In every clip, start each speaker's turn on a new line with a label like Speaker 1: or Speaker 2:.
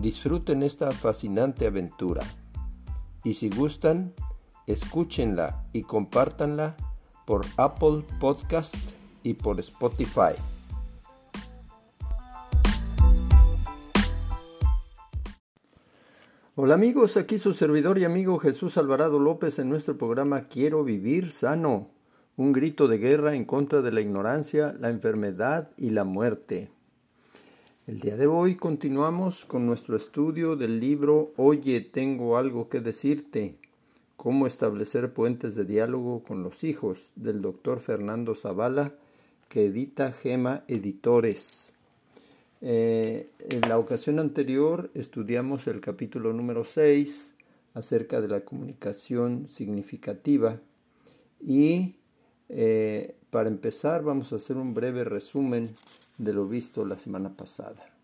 Speaker 1: Disfruten esta fascinante aventura y si gustan, escúchenla y compártanla por Apple Podcast y por Spotify. Hola amigos, aquí su servidor y amigo Jesús Alvarado López en nuestro programa Quiero vivir sano, un grito de guerra en contra de la ignorancia, la enfermedad y la muerte. El día de hoy continuamos con nuestro estudio del libro Oye, tengo algo que decirte, cómo establecer puentes de diálogo con los hijos del doctor Fernando Zavala, que edita Gema Editores. Eh, en la ocasión anterior estudiamos el capítulo número 6 acerca de la comunicación significativa y eh, para empezar vamos a hacer un breve resumen de lo visto la semana pasada.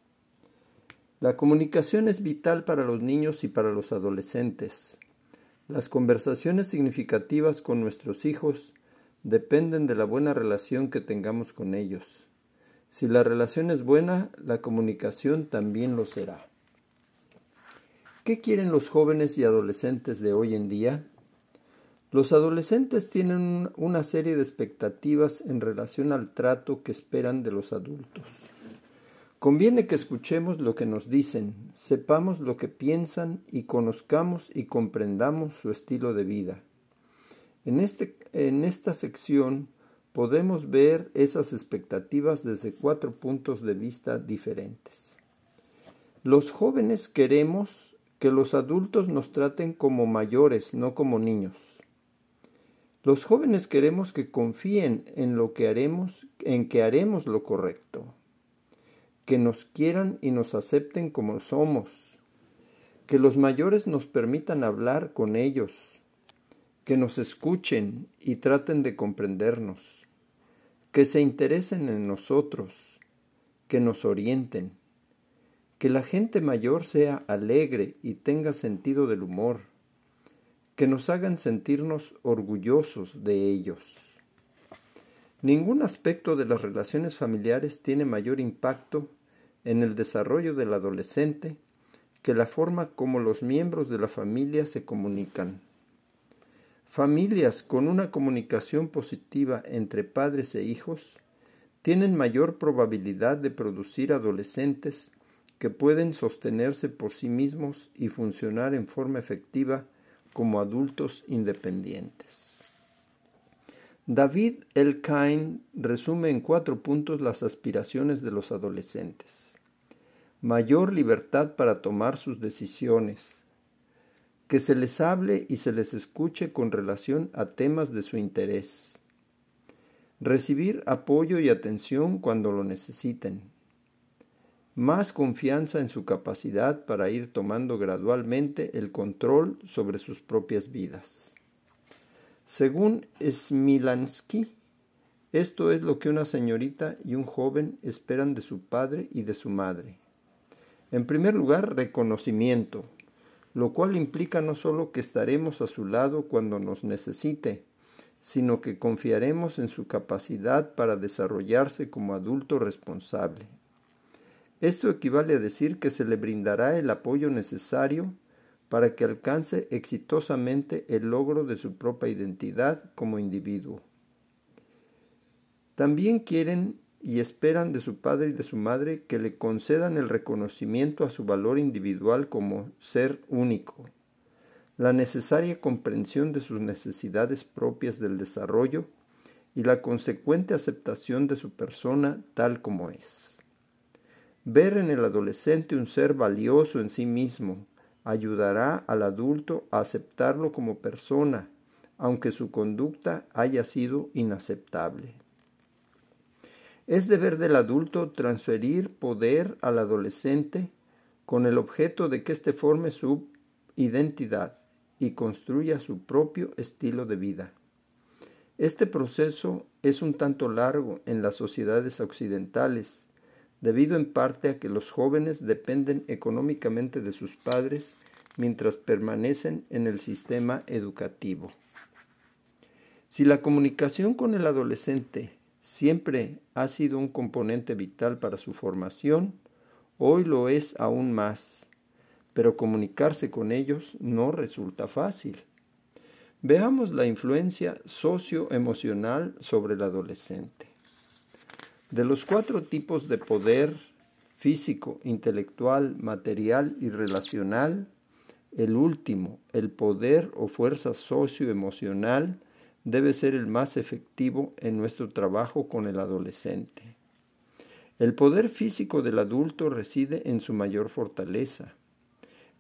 Speaker 1: La comunicación es vital para los niños y para los adolescentes. Las conversaciones significativas con nuestros hijos dependen de la buena relación que tengamos con ellos. Si la relación es buena, la comunicación también lo será. ¿Qué quieren los jóvenes y adolescentes de hoy en día? Los adolescentes tienen una serie de expectativas en relación al trato que esperan de los adultos. Conviene que escuchemos lo que nos dicen, sepamos lo que piensan y conozcamos y comprendamos su estilo de vida. En, este, en esta sección podemos ver esas expectativas desde cuatro puntos de vista diferentes. Los jóvenes queremos que los adultos nos traten como mayores, no como niños. Los jóvenes queremos que confíen en lo que haremos, en que haremos lo correcto, que nos quieran y nos acepten como somos, que los mayores nos permitan hablar con ellos, que nos escuchen y traten de comprendernos, que se interesen en nosotros, que nos orienten, que la gente mayor sea alegre y tenga sentido del humor, que nos hagan sentirnos orgullosos de ellos. Ningún aspecto de las relaciones familiares tiene mayor impacto en el desarrollo del adolescente que la forma como los miembros de la familia se comunican. Familias con una comunicación positiva entre padres e hijos tienen mayor probabilidad de producir adolescentes que pueden sostenerse por sí mismos y funcionar en forma efectiva como adultos independientes. David Elkain resume en cuatro puntos las aspiraciones de los adolescentes. Mayor libertad para tomar sus decisiones, que se les hable y se les escuche con relación a temas de su interés, recibir apoyo y atención cuando lo necesiten, más confianza en su capacidad para ir tomando gradualmente el control sobre sus propias vidas. Según Smilansky, esto es lo que una señorita y un joven esperan de su padre y de su madre. En primer lugar, reconocimiento, lo cual implica no solo que estaremos a su lado cuando nos necesite, sino que confiaremos en su capacidad para desarrollarse como adulto responsable. Esto equivale a decir que se le brindará el apoyo necesario para que alcance exitosamente el logro de su propia identidad como individuo. También quieren y esperan de su padre y de su madre que le concedan el reconocimiento a su valor individual como ser único, la necesaria comprensión de sus necesidades propias del desarrollo y la consecuente aceptación de su persona tal como es. Ver en el adolescente un ser valioso en sí mismo ayudará al adulto a aceptarlo como persona, aunque su conducta haya sido inaceptable. Es deber del adulto transferir poder al adolescente con el objeto de que éste forme su identidad y construya su propio estilo de vida. Este proceso es un tanto largo en las sociedades occidentales, debido en parte a que los jóvenes dependen económicamente de sus padres mientras permanecen en el sistema educativo. Si la comunicación con el adolescente siempre ha sido un componente vital para su formación, hoy lo es aún más, pero comunicarse con ellos no resulta fácil. Veamos la influencia socioemocional sobre el adolescente. De los cuatro tipos de poder físico, intelectual, material y relacional, el último, el poder o fuerza socioemocional, debe ser el más efectivo en nuestro trabajo con el adolescente. El poder físico del adulto reside en su mayor fortaleza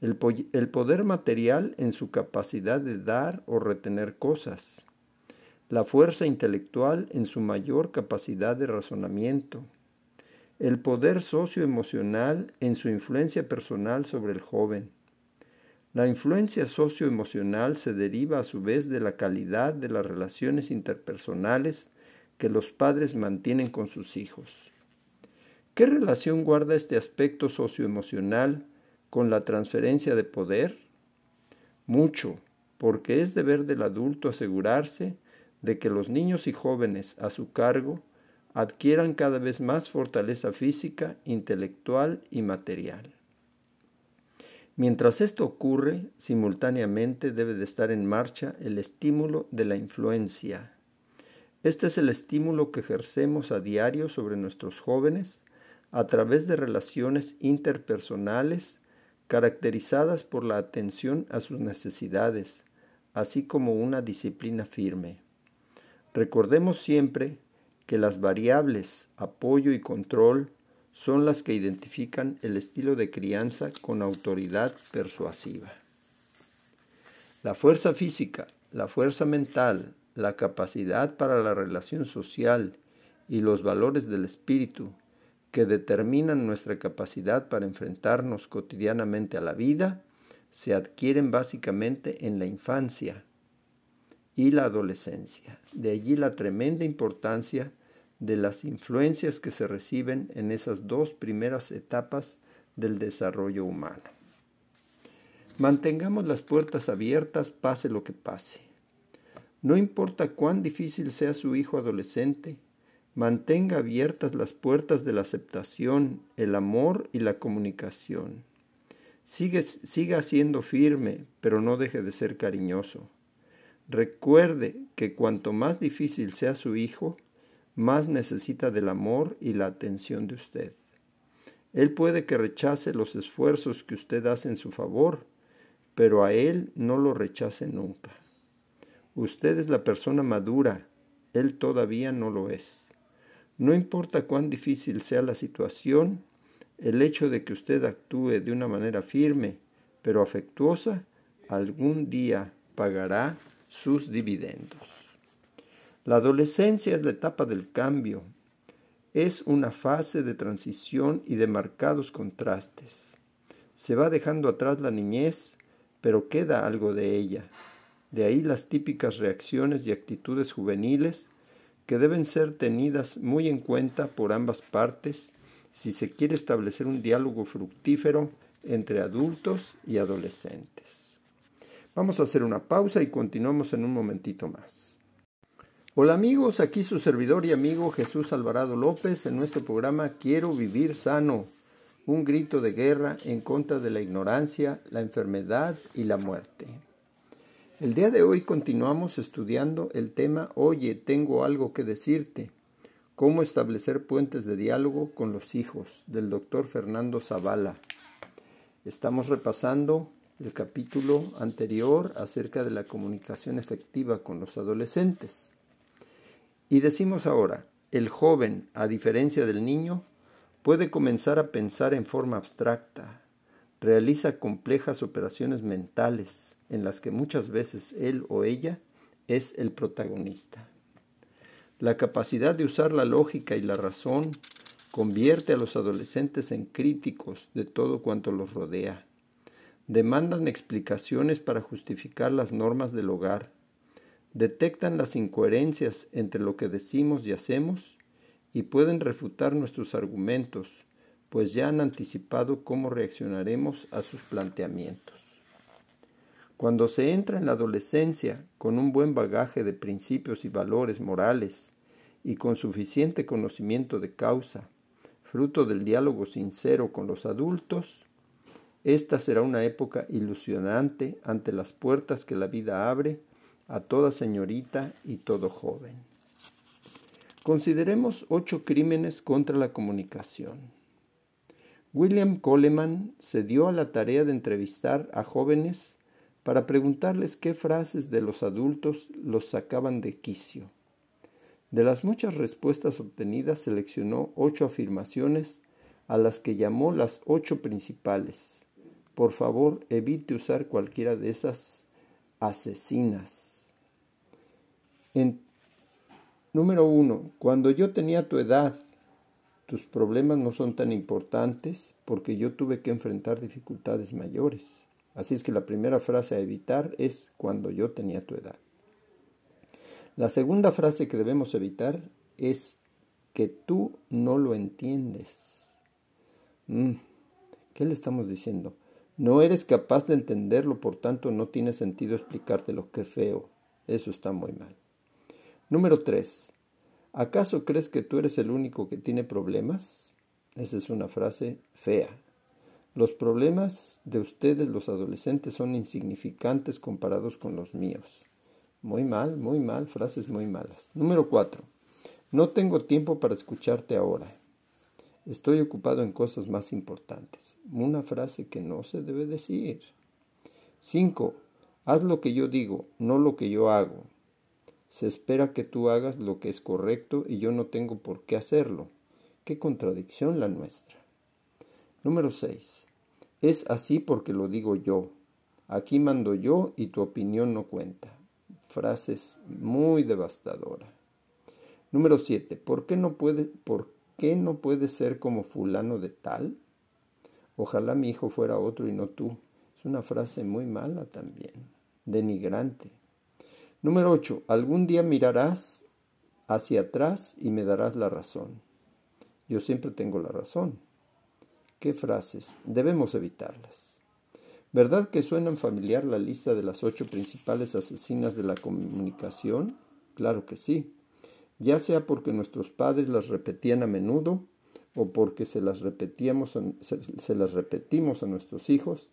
Speaker 1: el, poder material en su capacidad de dar o retener cosas, la fuerza intelectual en su mayor capacidad de razonamiento, el poder socioemocional en su influencia personal sobre el joven. La influencia socioemocional se deriva a su vez de la calidad de las relaciones interpersonales que los padres mantienen con sus hijos. ¿Qué relación guarda este aspecto socioemocional con la transferencia de poder? Mucho, porque es deber del adulto asegurarse de que los niños y jóvenes a su cargo adquieran cada vez más fortaleza física, intelectual y material. Mientras esto ocurre, simultáneamente debe de estar en marcha el estímulo de la influencia. Este es el estímulo que ejercemos a diario sobre nuestros jóvenes a través de relaciones interpersonales caracterizadas por la atención a sus necesidades, así como una disciplina firme. Recordemos siempre que las variables apoyo y control son las que identifican el estilo de crianza con autoridad persuasiva. La fuerza física, la fuerza mental, la capacidad para la relación social y los valores del espíritu que determinan nuestra capacidad para enfrentarnos cotidianamente a la vida se adquieren básicamente en la infancia y la adolescencia. De allí la tremenda importancia de las influencias que se reciben en esas dos primeras etapas del desarrollo humano. Mantengamos las puertas abiertas pase lo que pase. No importa cuán difícil sea su hijo adolescente, Mantenga abiertas las puertas de la aceptación, el amor y la comunicación. siga siendo firme, pero no deje de ser cariñoso. Recuerde que cuanto más difícil sea su hijo, más necesita del amor y la atención de usted. Él puede que rechace los esfuerzos que usted hace en su favor, pero a él no lo rechace nunca. Usted es la persona madura, él todavía no lo es. No importa cuán difícil sea la situación, el hecho de que usted actúe de una manera firme pero afectuosa, algún día pagará sus dividendos. La adolescencia es la etapa del cambio. Es una fase de transición y de marcados contrastes. Se va dejando atrás la niñez, pero queda algo de ella. De ahí las típicas reacciones y actitudes juveniles que deben ser tenidas muy en cuenta por ambas partes si se quiere establecer un diálogo fructífero entre adultos y adolescentes. Vamos a hacer una pausa y continuamos en un momentito más. Hola amigos, aquí su servidor y amigo Jesús Alvarado López en nuestro programa Quiero vivir sano, un grito de guerra en contra de la ignorancia, la enfermedad y la muerte. El día de hoy continuamos estudiando el tema Oye, tengo algo que decirte. Cómo establecer puentes de diálogo con los hijos del doctor Fernando Zavala. Estamos repasando el capítulo anterior acerca de la comunicación efectiva con los adolescentes. Y decimos ahora, el joven, a diferencia del niño, puede comenzar a pensar en forma abstracta, realiza complejas operaciones mentales, en las que muchas veces él o ella es el protagonista. La capacidad de usar la lógica y la razón convierte a los adolescentes en críticos de todo cuanto los rodea. Demandan explicaciones para justificar las normas del hogar. Detectan las incoherencias entre lo que decimos y hacemos y pueden refutar nuestros argumentos, pues ya han anticipado cómo reaccionaremos a sus planteamientos. Cuando se entra en la adolescencia con un buen bagaje de principios y valores morales y con suficiente conocimiento de causa, fruto del diálogo sincero con los adultos, esta será una época ilusionante ante las puertas que la vida abre a toda señorita y todo joven. Consideremos ocho crímenes contra la comunicación. William Coleman se dio a la tarea de entrevistar a jóvenes para preguntarles qué frases de los adultos los sacaban de quicio. De las muchas respuestas obtenidas seleccionó ocho afirmaciones a las que llamó las ocho principales. Por favor, evite usar cualquiera de esas asesinas. Número uno, cuando yo tenía tu edad, tus problemas no son tan importantes porque yo tuve que enfrentar dificultades mayores. Así es que la primera frase a evitar es cuando yo tenía tu edad. La segunda frase que debemos evitar es que tú no lo entiendes. Mm, ¿Qué le estamos diciendo? No eres capaz de entenderlo, por tanto no tiene sentido explicártelo. Qué feo. Eso está muy mal. Número 3. ¿Acaso crees que tú eres el único que tiene problemas? Esa es una frase fea. Los problemas de ustedes los adolescentes son insignificantes comparados con los míos. Muy mal, muy mal, frases muy malas. Número 4. No tengo tiempo para escucharte ahora. Estoy ocupado en cosas más importantes. Una frase que no se debe decir. 5. Haz lo que yo digo, no lo que yo hago. Se espera que tú hagas lo que es correcto y yo no tengo por qué hacerlo. Qué contradicción la nuestra. Número 6. Es así porque lo digo yo. Aquí mando yo y tu opinión no cuenta frases muy devastadoras. Número 7. ¿Por qué no puede, por qué no puede ser como fulano de tal? Ojalá mi hijo fuera otro y no tú. Es una frase muy mala también, denigrante. Número 8. Algún día mirarás hacia atrás y me darás la razón. Yo siempre tengo la razón. ¿Qué frases? Debemos evitarlas. ¿Verdad que suenan familiar la lista de las ocho principales asesinas de la comunicación? Claro que sí. Ya sea porque nuestros padres las repetían a menudo o porque se las, repetíamos, se, las repetimos a nuestros hijos,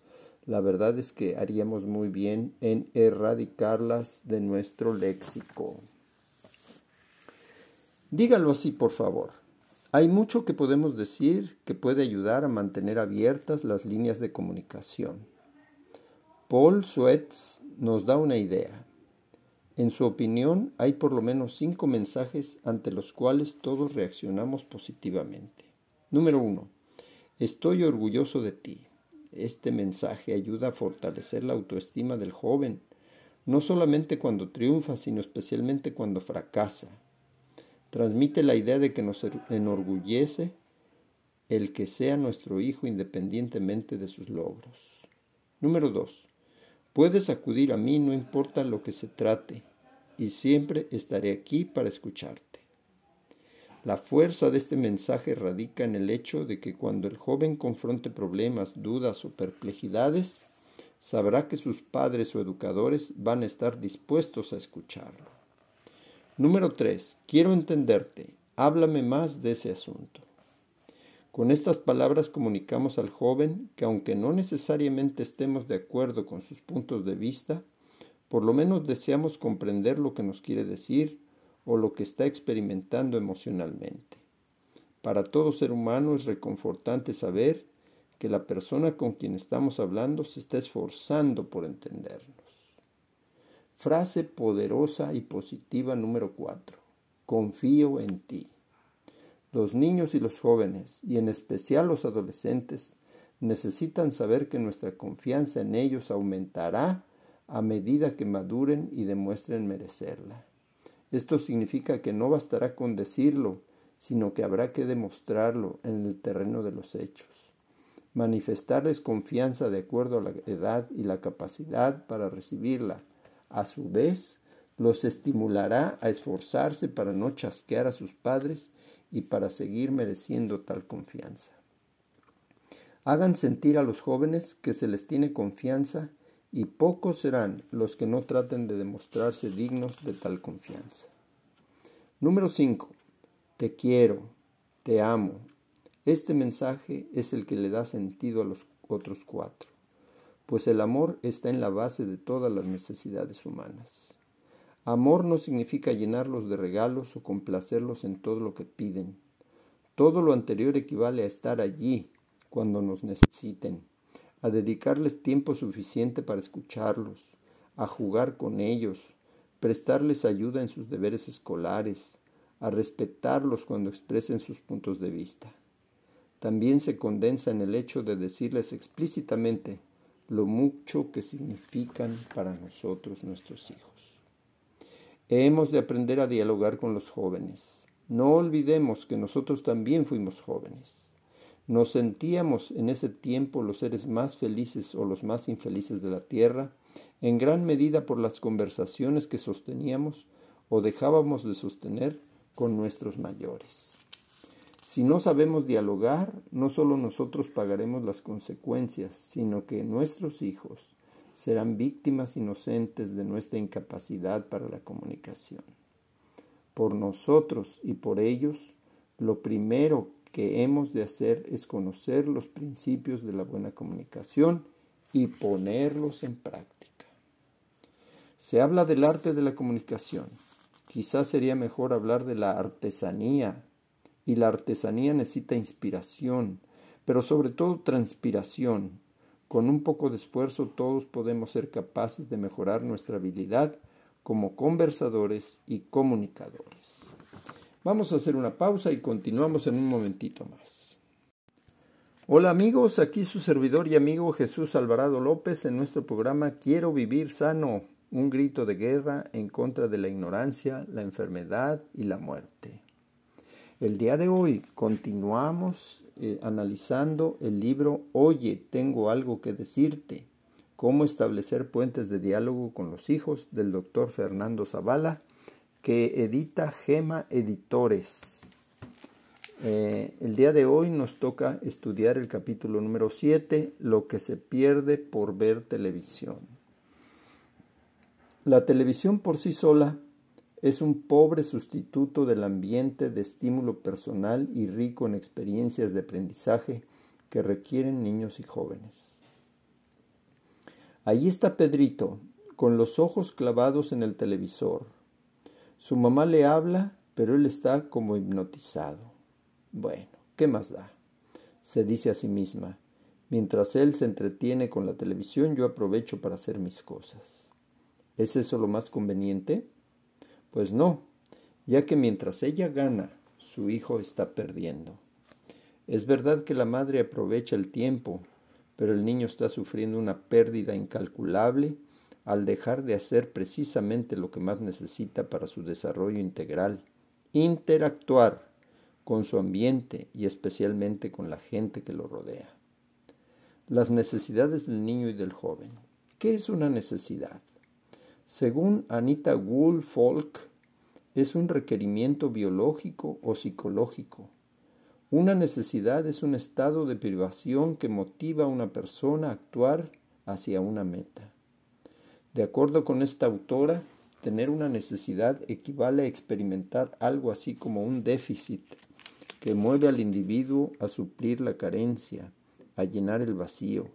Speaker 1: la verdad es que haríamos muy bien en erradicarlas de nuestro léxico. Dígalo así, por favor. Hay mucho que podemos decir que puede ayudar a mantener abiertas las líneas de comunicación. Paul Sweats nos da una idea. En su opinión, hay por lo menos cinco mensajes ante los cuales todos reaccionamos positivamente. Número uno, estoy orgulloso de ti. Este mensaje ayuda a fortalecer la autoestima del joven, no solamente cuando triunfa, sino especialmente cuando fracasa. Transmite la idea de que nos enorgullece el que sea nuestro hijo independientemente de sus logros. Número dos, Puedes acudir a mí no importa lo que se trate, y siempre estaré aquí para escucharte. La fuerza de este mensaje radica en el hecho de que cuando el joven confronte problemas, dudas o perplejidades, sabrá que sus padres o educadores van a estar dispuestos a escucharlo. Número 3. Quiero entenderte. Háblame más de ese asunto. Con estas palabras comunicamos al joven que aunque no necesariamente estemos de acuerdo con sus puntos de vista, por lo menos deseamos comprender lo que nos quiere decir o lo que está experimentando emocionalmente. Para todo ser humano es reconfortante saber que la persona con quien estamos hablando se está esforzando por entendernos. Frase poderosa y positiva número 4. Confío en ti. Los niños y los jóvenes, y en especial los adolescentes, necesitan saber que nuestra confianza en ellos aumentará a medida que maduren y demuestren merecerla. Esto significa que no bastará con decirlo, sino que habrá que demostrarlo en el terreno de los hechos. Manifestarles confianza de acuerdo a la edad y la capacidad para recibirla. A su vez, los estimulará a esforzarse para no chasquear a sus padres y para seguir mereciendo tal confianza. Hagan sentir a los jóvenes que se les tiene confianza y pocos serán los que no traten de demostrarse dignos de tal confianza. Número 5. Te quiero, te amo. Este mensaje es el que le da sentido a los otros cuatro, pues el amor está en la base de todas las necesidades humanas. Amor no significa llenarlos de regalos o complacerlos en todo lo que piden. Todo lo anterior equivale a estar allí cuando nos necesiten, a dedicarles tiempo suficiente para escucharlos, a jugar con ellos, prestarles ayuda en sus deberes escolares, a respetarlos cuando expresen sus puntos de vista. También se condensa en el hecho de decirles explícitamente lo mucho que significan para nosotros nuestros hijos. Hemos de aprender a dialogar con los jóvenes. No olvidemos que nosotros también fuimos jóvenes. Nos sentíamos en ese tiempo los seres más felices o los más infelices de la tierra, en gran medida por las conversaciones que sosteníamos o dejábamos de sostener con nuestros mayores. Si no sabemos dialogar, no solo nosotros pagaremos las consecuencias, sino que nuestros hijos, serán víctimas inocentes de nuestra incapacidad para la comunicación. Por nosotros y por ellos, lo primero que hemos de hacer es conocer los principios de la buena comunicación y ponerlos en práctica. Se habla del arte de la comunicación. Quizás sería mejor hablar de la artesanía. Y la artesanía necesita inspiración, pero sobre todo transpiración, con un poco de esfuerzo todos podemos ser capaces de mejorar nuestra habilidad como conversadores y comunicadores. Vamos a hacer una pausa y continuamos en un momentito más. Hola amigos, aquí su servidor y amigo Jesús Alvarado López en nuestro programa Quiero vivir sano, un grito de guerra en contra de la ignorancia, la enfermedad y la muerte. El día de hoy continuamos eh, analizando el libro Oye, tengo algo que decirte, cómo establecer puentes de diálogo con los hijos del doctor Fernando Zavala, que edita Gema Editores. Eh, el día de hoy nos toca estudiar el capítulo número 7, lo que se pierde por ver televisión. La televisión por sí sola es un pobre sustituto del ambiente de estímulo personal y rico en experiencias de aprendizaje que requieren niños y jóvenes. Allí está Pedrito, con los ojos clavados en el televisor. Su mamá le habla, pero él está como hipnotizado. Bueno, ¿qué más da? se dice a sí misma. Mientras él se entretiene con la televisión, yo aprovecho para hacer mis cosas. ¿Es eso lo más conveniente? Pues no, ya que mientras ella gana, su hijo está perdiendo. Es verdad que la madre aprovecha el tiempo, pero el niño está sufriendo una pérdida incalculable al dejar de hacer precisamente lo que más necesita para su desarrollo integral, interactuar con su ambiente y especialmente con la gente que lo rodea. Las necesidades del niño y del joven. ¿Qué es una necesidad? Según Anita Woolfolk, es un requerimiento biológico o psicológico. Una necesidad es un estado de privación que motiva a una persona a actuar hacia una meta. De acuerdo con esta autora, tener una necesidad equivale a experimentar algo así como un déficit que mueve al individuo a suplir la carencia, a llenar el vacío.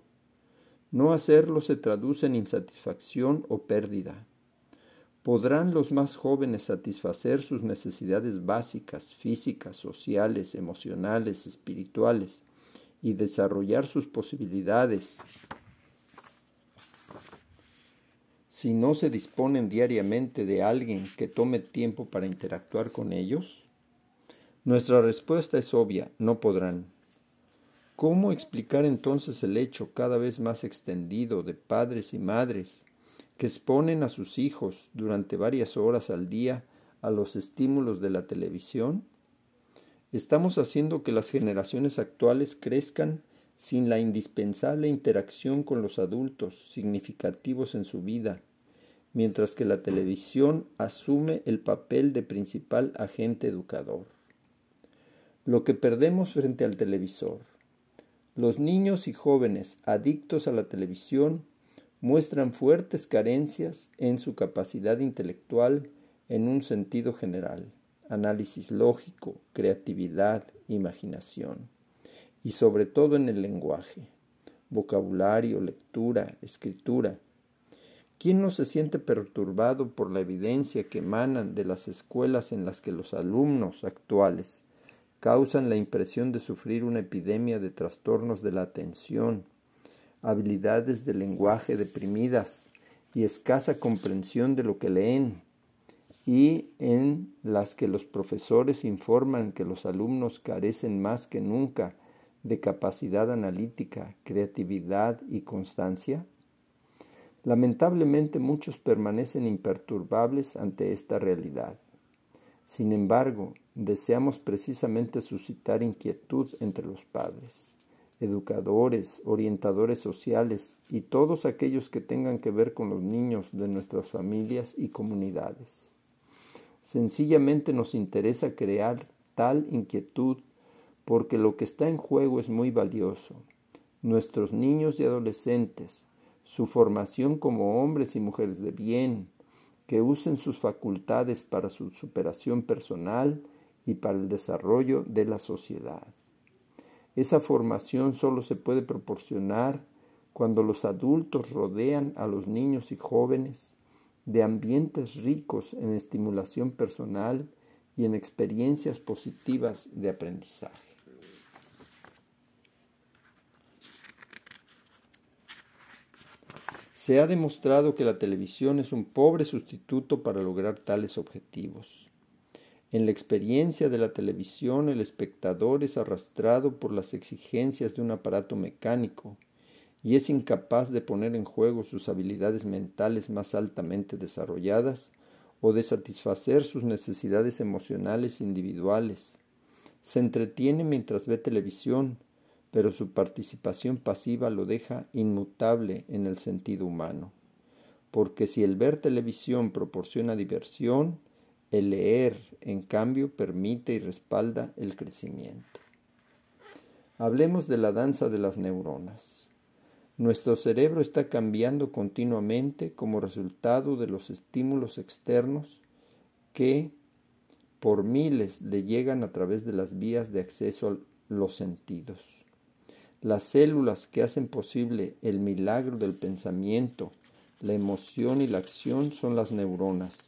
Speaker 1: No hacerlo se traduce en insatisfacción o pérdida. ¿Podrán los más jóvenes satisfacer sus necesidades básicas, físicas, sociales, emocionales, espirituales y desarrollar sus posibilidades si no se disponen diariamente de alguien que tome tiempo para interactuar con ellos? Nuestra respuesta es obvia, no podrán. ¿Cómo explicar entonces el hecho cada vez más extendido de padres y madres que exponen a sus hijos durante varias horas al día a los estímulos de la televisión? Estamos haciendo que las generaciones actuales crezcan sin la indispensable interacción con los adultos significativos en su vida, mientras que la televisión asume el papel de principal agente educador. Lo que perdemos frente al televisor. Los niños y jóvenes adictos a la televisión muestran fuertes carencias en su capacidad intelectual en un sentido general, análisis lógico, creatividad, imaginación, y sobre todo en el lenguaje, vocabulario, lectura, escritura, ¿Quién no se siente perturbado por la evidencia que emanan de las escuelas en las que los alumnos actuales causan la impresión de sufrir una epidemia de trastornos de la atención, habilidades de lenguaje deprimidas y escasa comprensión de lo que leen, y en las que los profesores informan que los alumnos carecen más que nunca de capacidad analítica, creatividad y constancia? Lamentablemente muchos permanecen imperturbables ante esta realidad. Sin embargo, deseamos precisamente suscitar inquietud entre los padres, educadores, orientadores sociales y todos aquellos que tengan que ver con los niños de nuestras familias y comunidades. Sencillamente nos interesa crear tal inquietud porque lo que está en juego es muy valioso. Nuestros niños y adolescentes, su formación como hombres y mujeres de bien, que usen sus facultades para su superación personal y para el desarrollo de la sociedad. Esa formación solo se puede proporcionar cuando los adultos rodean a los niños y jóvenes de ambientes ricos en estimulación personal y en experiencias positivas de aprendizaje. Se ha demostrado que la televisión es un pobre sustituto para lograr tales objetivos. En la experiencia de la televisión el espectador es arrastrado por las exigencias de un aparato mecánico y es incapaz de poner en juego sus habilidades mentales más altamente desarrolladas o de satisfacer sus necesidades emocionales individuales. Se entretiene mientras ve televisión, pero su participación pasiva lo deja inmutable en el sentido humano. Porque si el ver televisión proporciona diversión, el leer, en cambio, permite y respalda el crecimiento. Hablemos de la danza de las neuronas. Nuestro cerebro está cambiando continuamente como resultado de los estímulos externos que por miles le llegan a través de las vías de acceso a los sentidos. Las células que hacen posible el milagro del pensamiento, la emoción y la acción son las neuronas,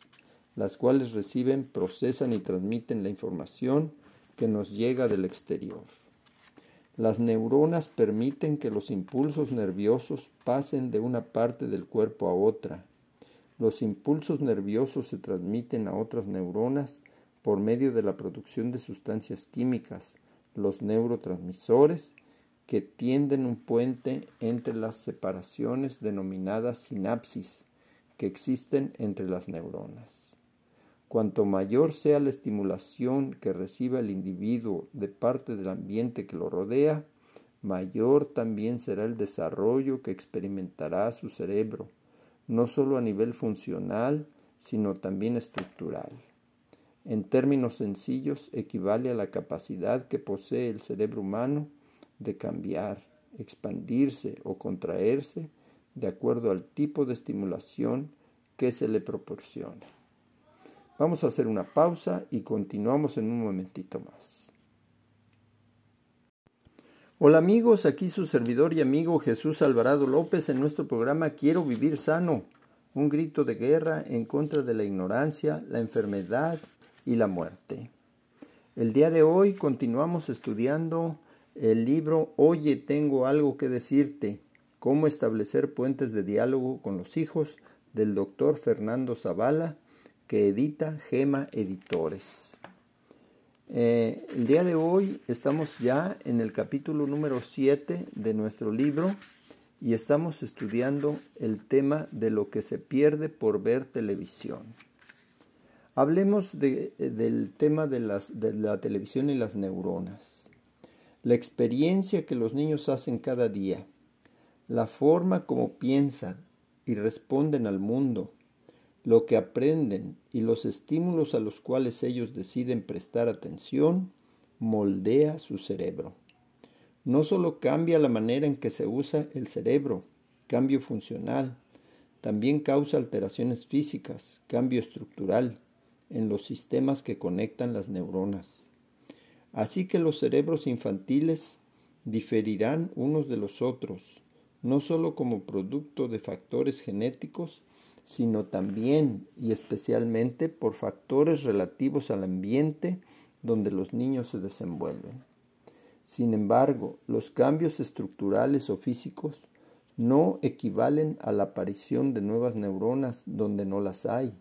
Speaker 1: las cuales reciben, procesan y transmiten la información que nos llega del exterior. Las neuronas permiten que los impulsos nerviosos pasen de una parte del cuerpo a otra. Los impulsos nerviosos se transmiten a otras neuronas por medio de la producción de sustancias químicas, los neurotransmisores, que tienden un puente entre las separaciones denominadas sinapsis que existen entre las neuronas. Cuanto mayor sea la estimulación que reciba el individuo de parte del ambiente que lo rodea, mayor también será el desarrollo que experimentará su cerebro, no solo a nivel funcional, sino también estructural. En términos sencillos, equivale a la capacidad que posee el cerebro humano de cambiar, expandirse o contraerse de acuerdo al tipo de estimulación que se le proporciona. Vamos a hacer una pausa y continuamos en un momentito más. Hola amigos, aquí su servidor y amigo Jesús Alvarado López en nuestro programa Quiero vivir sano, un grito de guerra en contra de la ignorancia, la enfermedad y la muerte. El día de hoy continuamos estudiando el libro Oye, tengo algo que decirte, cómo establecer puentes de diálogo con los hijos del doctor Fernando Zavala, que edita Gema Editores. Eh, el día de hoy estamos ya en el capítulo número 7 de nuestro libro y estamos estudiando el tema de lo que se pierde por ver televisión. Hablemos del tema de, las, de la televisión y las neuronas. La experiencia que los niños hacen cada día, la forma como piensan y responden al mundo, lo que aprenden y los estímulos a los cuales ellos deciden prestar atención, moldea su cerebro. No solo cambia la manera en que se usa el cerebro, cambio funcional, también causa alteraciones físicas, cambio estructural en los sistemas que conectan las neuronas. Así que los cerebros infantiles diferirán unos de los otros, no solo como producto de factores genéticos, sino también y especialmente por factores relativos al ambiente donde los niños se desenvuelven. Sin embargo, los cambios estructurales o físicos no equivalen a la aparición de nuevas neuronas donde no las hay.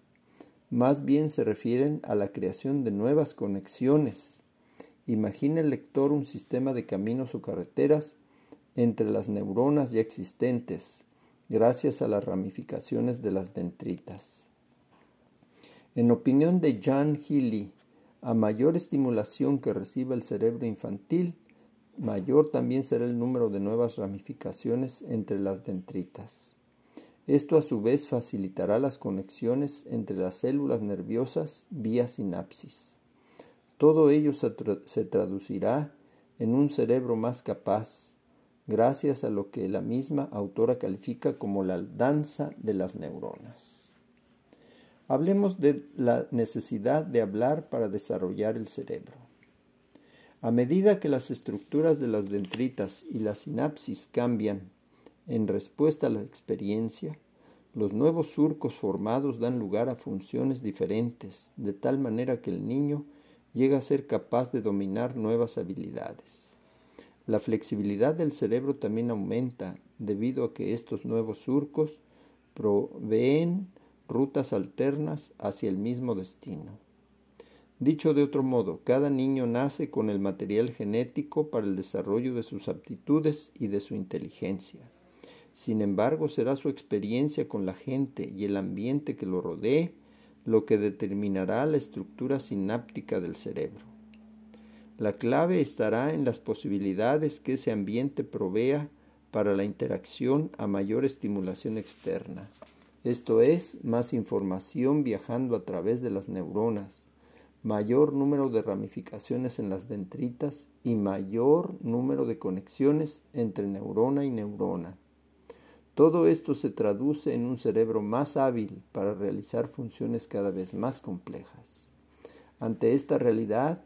Speaker 1: Más bien se refieren a la creación de nuevas conexiones. Imagina el lector un sistema de caminos o carreteras entre las neuronas ya existentes, gracias a las ramificaciones de las dendritas. En opinión de Jan Healy, a mayor estimulación que reciba el cerebro infantil, mayor también será el número de nuevas ramificaciones entre las dendritas. Esto a su vez facilitará las conexiones entre las células nerviosas vía sinapsis. Todo ello se, traducirá en un cerebro más capaz, gracias a lo que la misma autora califica como la danza de las neuronas. Hablemos de la necesidad de hablar para desarrollar el cerebro. A medida que las estructuras de las dendritas y la sinapsis cambian en respuesta a la experiencia, los nuevos surcos formados dan lugar a funciones diferentes, de tal manera que el niño llega a ser capaz de dominar nuevas habilidades. La flexibilidad del cerebro también aumenta debido a que estos nuevos surcos proveen rutas alternas hacia el mismo destino. Dicho de otro modo, cada niño nace con el material genético para el desarrollo de sus aptitudes y de su inteligencia. Sin embargo, será su experiencia con la gente y el ambiente que lo rodee lo que determinará la estructura sináptica del cerebro. La clave estará en las posibilidades que ese ambiente provea para la interacción a mayor estimulación externa. Esto es, más información viajando a través de las neuronas, mayor número de ramificaciones en las dendritas y mayor número de conexiones entre neurona y neurona. Todo esto se traduce en un cerebro más hábil para realizar funciones cada vez más complejas. Ante esta realidad,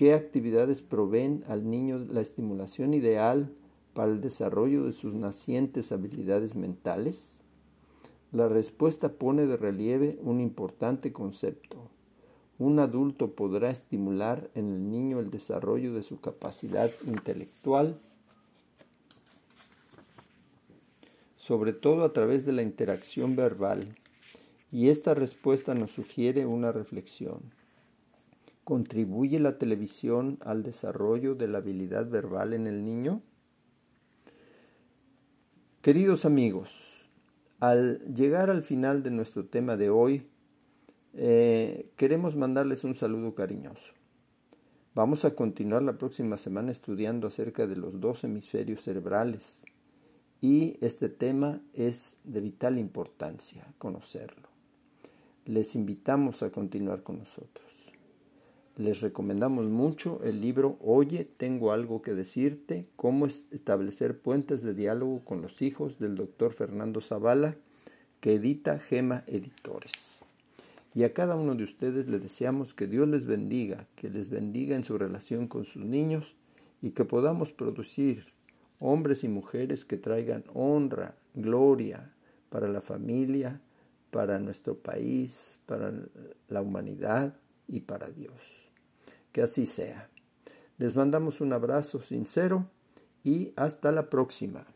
Speaker 1: ¿Qué actividades proveen al niño la estimulación ideal para el desarrollo de sus nacientes habilidades mentales? La respuesta pone de relieve un importante concepto. Un adulto podrá estimular en el niño el desarrollo de su capacidad intelectual, sobre todo a través de la interacción verbal, y esta respuesta nos sugiere una reflexión. ¿Contribuye la televisión al desarrollo de la habilidad verbal en el niño? Queridos amigos, al llegar al final de nuestro tema de hoy, eh, queremos mandarles un saludo cariñoso. Vamos a continuar la próxima semana estudiando acerca de los dos hemisferios cerebrales y este tema es de vital importancia conocerlo. Les invitamos a continuar con nosotros. Les recomendamos mucho el libro Oye, tengo algo que decirte, cómo establecer puentes de diálogo con los hijos del doctor Fernando Zavala, que edita Gema Editores. Y a cada uno de ustedes le deseamos que Dios les bendiga, que les bendiga en su relación con sus niños y que podamos producir hombres y mujeres que traigan honra, gloria para la familia, para nuestro país, para la humanidad y para Dios. Que así sea. Les mandamos un abrazo sincero y hasta la próxima.